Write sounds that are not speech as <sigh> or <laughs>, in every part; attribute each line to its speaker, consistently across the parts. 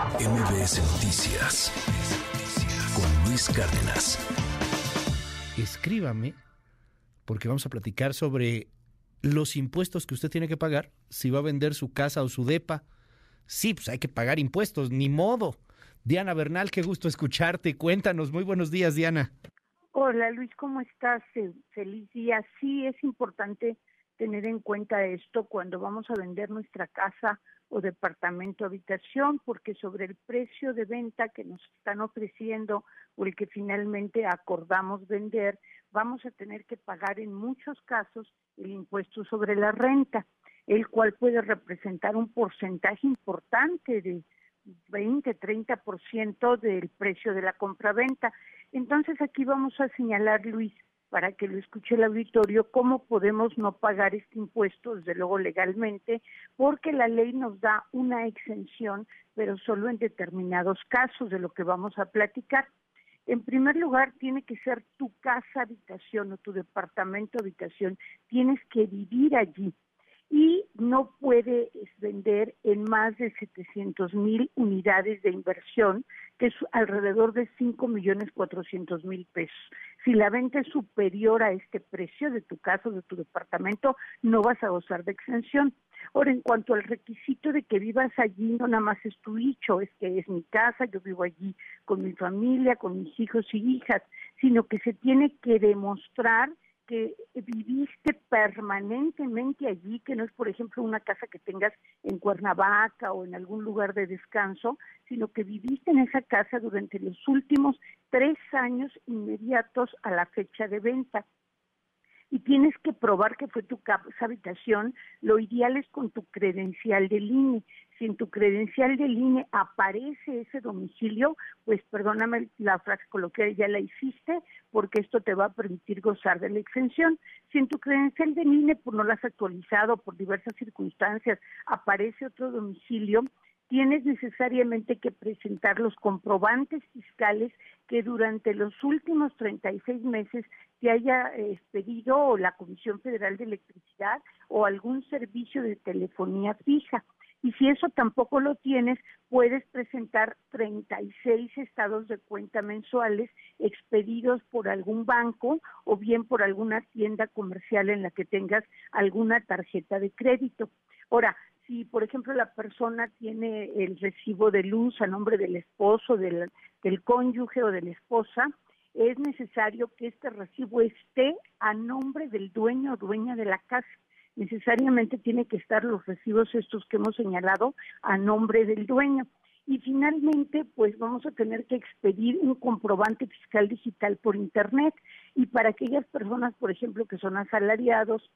Speaker 1: MBS Noticias con Luis Cárdenas.
Speaker 2: Escríbame porque vamos a platicar sobre los impuestos que usted tiene que pagar si va a vender su casa o su depa. Sí, pues hay que pagar impuestos, ni modo. Diana Bernal, qué gusto escucharte. Cuéntanos. Muy buenos días, Diana.
Speaker 3: Hola Luis, ¿cómo estás? Feliz día. Sí, es importante tener en cuenta esto cuando vamos a vender nuestra casa o departamento habitación, porque sobre el precio de venta que nos están ofreciendo o el que finalmente acordamos vender, vamos a tener que pagar en muchos casos el impuesto sobre la renta, el cual puede representar un porcentaje importante de 20, 30% del precio de la compraventa. Entonces aquí vamos a señalar, Luis, para que lo escuche el auditorio, cómo podemos no pagar este impuesto, desde luego legalmente, porque la ley nos da una exención, pero solo en determinados casos de lo que vamos a platicar. En primer lugar, tiene que ser tu casa habitación o tu departamento habitación, tienes que vivir allí. Y no puede vender en más de 700 mil unidades de inversión, que es alrededor de 5 millones 400 mil pesos. Si la venta es superior a este precio de tu casa de tu departamento, no vas a gozar de exención. Ahora, en cuanto al requisito de que vivas allí, no nada más es tu dicho, es que es mi casa, yo vivo allí con mi familia, con mis hijos y hijas, sino que se tiene que demostrar que viviste permanentemente allí, que no es, por ejemplo, una casa que tengas en Cuernavaca o en algún lugar de descanso, sino que viviste en esa casa durante los últimos tres años inmediatos a la fecha de venta y tienes que probar que fue tu casa habitación, lo ideal es con tu credencial del INE. Si en tu credencial del INE aparece ese domicilio, pues perdóname la frase coloquial, ya la hiciste, porque esto te va a permitir gozar de la exención. Si en tu credencial del INE, pues no la has actualizado por diversas circunstancias, aparece otro domicilio, tienes necesariamente que presentar los comprobantes fiscales que durante los últimos 36 meses te haya pedido la Comisión Federal de Electricidad o algún servicio de telefonía fija. Y si eso tampoco lo tienes, puedes presentar 36 estados de cuenta mensuales expedidos por algún banco o bien por alguna tienda comercial en la que tengas alguna tarjeta de crédito. Ahora, si por ejemplo la persona tiene el recibo de luz a nombre del esposo, del, del cónyuge o de la esposa, es necesario que este recibo esté a nombre del dueño o dueña de la casa. Necesariamente tiene que estar los recibos estos que hemos señalado a nombre del dueño. Y finalmente, pues vamos a tener que expedir un comprobante fiscal digital por Internet. Y para aquellas personas, por ejemplo, que son asalariados,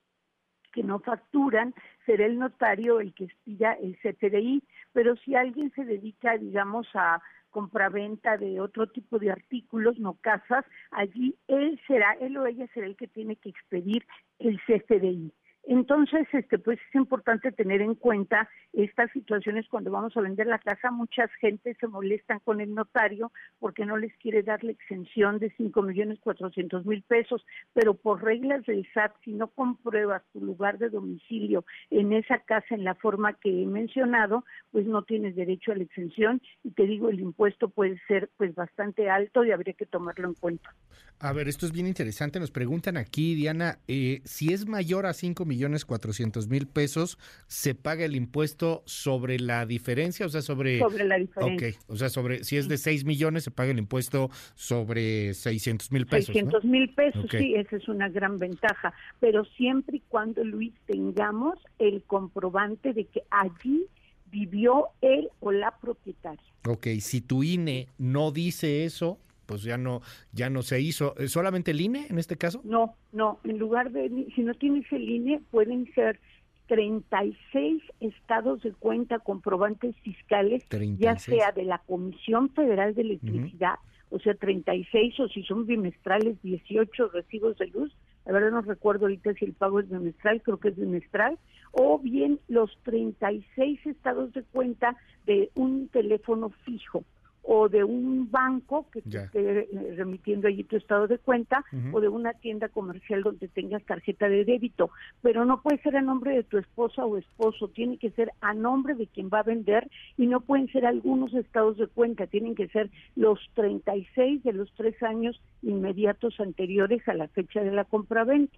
Speaker 3: que no facturan, será el notario el que expida el CFDI, pero si alguien se dedica, digamos, a compraventa de otro tipo de artículos, no casas, allí él será, él o ella será el que tiene que expedir el CFDI. Entonces, este, pues es importante tener en cuenta estas situaciones cuando vamos a vender la casa. Muchas gente se molestan con el notario porque no les quiere dar la exención de cinco millones cuatrocientos mil pesos, pero por reglas del SAT, si no compruebas tu lugar de domicilio en esa casa en la forma que he mencionado, pues no tienes derecho a la exención y te digo, el impuesto puede ser pues bastante alto y habría que tomarlo en cuenta.
Speaker 2: A ver, esto es bien interesante. Nos preguntan aquí, Diana, eh, si es mayor a cinco millones cuatrocientos mil pesos, ¿se paga el impuesto sobre la diferencia? O sea, sobre...
Speaker 3: Sobre la diferencia.
Speaker 2: Ok, o sea, sobre si es de 6 millones, se paga el impuesto sobre 600 mil pesos.
Speaker 3: 600 mil pesos, sí, esa es una gran ventaja. Pero siempre y cuando, Luis, tengamos el comprobante de que allí vivió él o la propietaria.
Speaker 2: Ok, si tu INE no dice eso, pues ya no ya no se hizo solamente el INE en este caso
Speaker 3: no no en lugar de si no tienes el INE pueden ser 36 estados de cuenta comprobantes fiscales 36. ya sea de la Comisión Federal de Electricidad uh -huh. o sea 36 o si son bimestrales 18 recibos de luz la verdad no recuerdo ahorita si el pago es bimestral creo que es bimestral o bien los 36 estados de cuenta de un teléfono fijo o de un banco que te esté eh, remitiendo allí tu estado de cuenta o de una tienda comercial donde tengas tarjeta de débito, pero no puede ser a nombre de tu esposa o esposo, tiene que ser a nombre de quien va a vender y no pueden ser algunos estados de cuenta, tienen que ser los 36 de los tres años inmediatos anteriores a la fecha de la compraventa.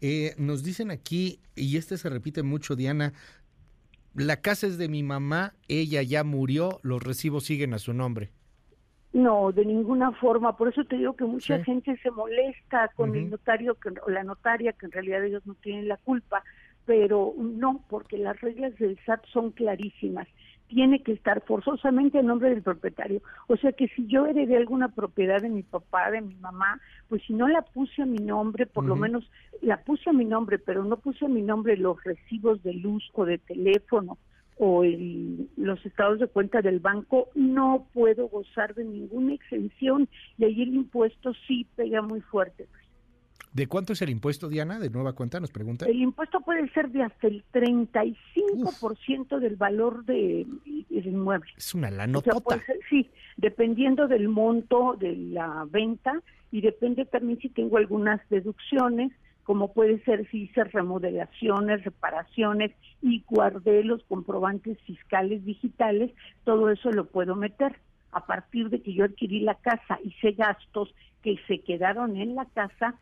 Speaker 2: Eh, nos dicen aquí, y este se repite mucho, Diana, la casa es de mi mamá, ella ya murió, los recibos siguen a su nombre.
Speaker 3: No, de ninguna forma. Por eso te digo que mucha gente se molesta con el notario que, o la notaria, que en realidad ellos no tienen la culpa, pero no, porque las reglas del SAT son clarísimas. Tiene que estar forzosamente a nombre del propietario. O sea que si yo heredé alguna propiedad de mi papá, de mi mamá, pues si no la puse a mi nombre, por lo menos la puse a mi nombre, pero no puse a mi nombre los recibos de luz o de teléfono o el, los estados de cuenta del banco, no puedo gozar de ninguna exención y ahí el impuesto sí pega muy fuerte.
Speaker 2: ¿De cuánto es el impuesto, Diana? De nueva cuenta, nos pregunta.
Speaker 3: El impuesto puede ser de hasta el 35% del valor de, del inmueble.
Speaker 2: Es una lanotota.
Speaker 3: O sí, dependiendo del monto de la venta y depende también si tengo algunas deducciones como puede ser si hice remodelaciones, reparaciones y guardé los comprobantes fiscales digitales, todo eso lo puedo meter. A partir de que yo adquirí la casa, hice gastos que se quedaron en la casa,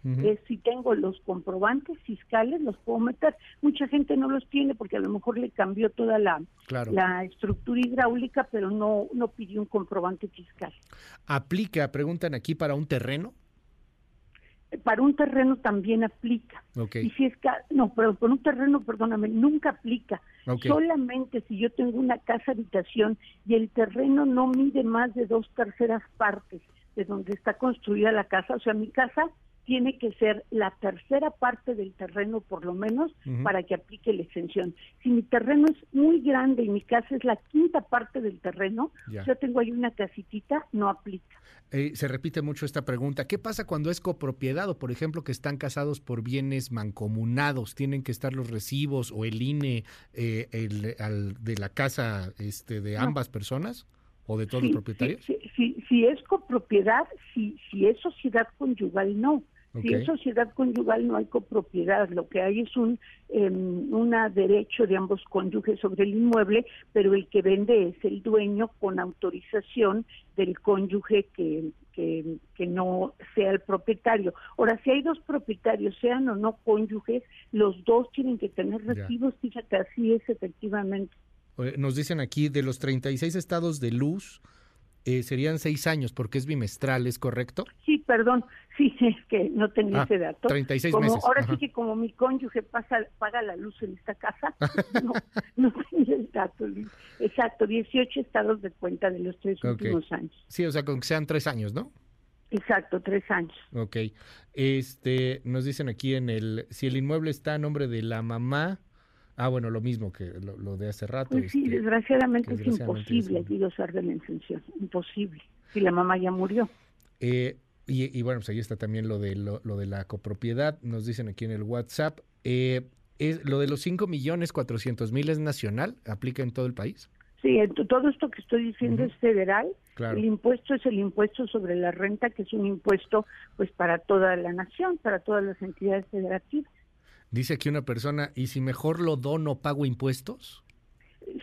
Speaker 3: si tengo los comprobantes fiscales, los puedo meter. Mucha gente no los tiene porque a lo mejor le cambió toda la, la estructura hidráulica, pero no, no pidió un comprobante fiscal.
Speaker 2: ¿Aplica, preguntan aquí, para un terreno?
Speaker 3: Para un terreno también aplica. Y si es que, no, pero con un terreno, perdóname, nunca aplica. Solamente si yo tengo una casa habitación y el terreno no mide más de dos terceras partes de donde está construida la casa, o sea, mi casa tiene que ser la tercera parte del terreno por lo menos para que aplique la exención. Si mi terreno es muy grande y mi casa es la quinta parte del terreno, yo tengo ahí una casitita, no aplica.
Speaker 2: Eh, se repite mucho esta pregunta. ¿Qué pasa cuando es copropiedad o, por ejemplo, que están casados por bienes mancomunados? ¿Tienen que estar los recibos o el INE eh, el, de la casa este, de ambas personas o de todos los propietarios?
Speaker 3: Si, si, es copropiedad, si, si es sociedad conyugal, no. Si es sociedad conyugal no hay copropiedad, lo que hay es un em, una derecho de ambos cónyuges sobre el inmueble, pero el que vende es el dueño con autorización del cónyuge que, que, que no sea el propietario. Ahora, si hay dos propietarios, sean o no cónyuges, los dos tienen que tener recibos, fíjate, así es efectivamente.
Speaker 2: Nos dicen aquí, de los 36 estados de luz, eh, serían seis años porque es bimestral, ¿es correcto?
Speaker 3: Sí, perdón, <laughs> sí, es que no tenía ah, ese dato.
Speaker 2: 36 meses.
Speaker 3: Ahora sí que como mi cónyuge pasa, paga la luz en esta casa, <laughs> no, no tenía el dato. Exacto, 18 estados de cuenta de los tres últimos años.
Speaker 2: Sí, o sea, con que sean tres años, ¿no?
Speaker 3: Exacto, tres años.
Speaker 2: Ok. Este, nos dicen aquí en el, si el inmueble está a nombre de la mamá, Ah, bueno, lo mismo que lo, de hace rato.
Speaker 3: Pues sí, este, desgraciadamente, es imposible aquí gozar de la exención, imposible, si la mamá ya murió.
Speaker 2: Eh, y, bueno, pues ahí está también lo de, lo, de la copropiedad, nos dicen aquí en el WhatsApp. Eh, es, ¿Lo de los 5 millones 400 mil es nacional? ¿Aplica en todo el país?
Speaker 3: Sí, todo esto que estoy diciendo es federal. El impuesto es el impuesto sobre la renta, que es un impuesto pues para toda la nación, para todas las entidades federativas.
Speaker 2: Dice aquí una persona, ¿y si mejor lo dono, pago impuestos?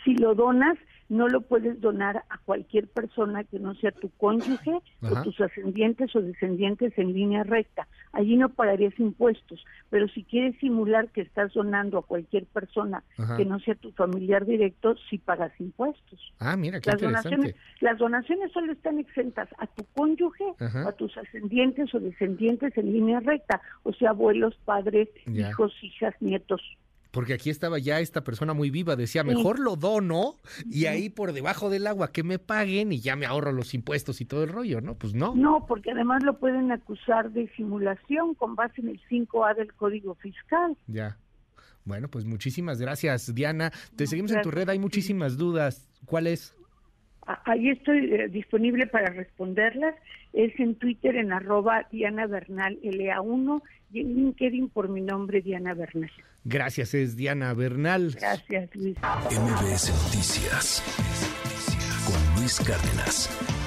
Speaker 3: Si lo donas, no lo puedes donar a cualquier persona que no sea tu cónyuge o tus ascendientes o descendientes en línea recta. Allí no pagarías impuestos, pero si quieres simular que estás donando a cualquier persona que no sea tu familiar directo, sí pagas impuestos.
Speaker 2: Ah, mira, qué
Speaker 3: las
Speaker 2: Donaciones,
Speaker 3: las donaciones solo están exentas a tu cónyuge, a tus ascendientes o descendientes en línea recta, o sea, abuelos, padres, hijos, hijas, nietos.
Speaker 2: Porque aquí estaba ya esta persona muy viva, decía, mejor lo dono y ahí por debajo del agua que me paguen y ya me ahorro los impuestos y todo el rollo, ¿no? Pues no.
Speaker 3: No, porque además lo pueden acusar de simulación con base en el 5A del Código Fiscal.
Speaker 2: Ya. Bueno, pues muchísimas gracias, Diana. Te seguimos en tu red, hay muchísimas dudas. ¿Cuál es?
Speaker 3: Ahí estoy eh, disponible para responderlas. Es en Twitter en arroba Diana Bernal LA1 y en LinkedIn por mi nombre Diana Bernal.
Speaker 2: Gracias, es Diana Bernal.
Speaker 3: Gracias, Luis.
Speaker 1: MBS Noticias con Luis Cárdenas.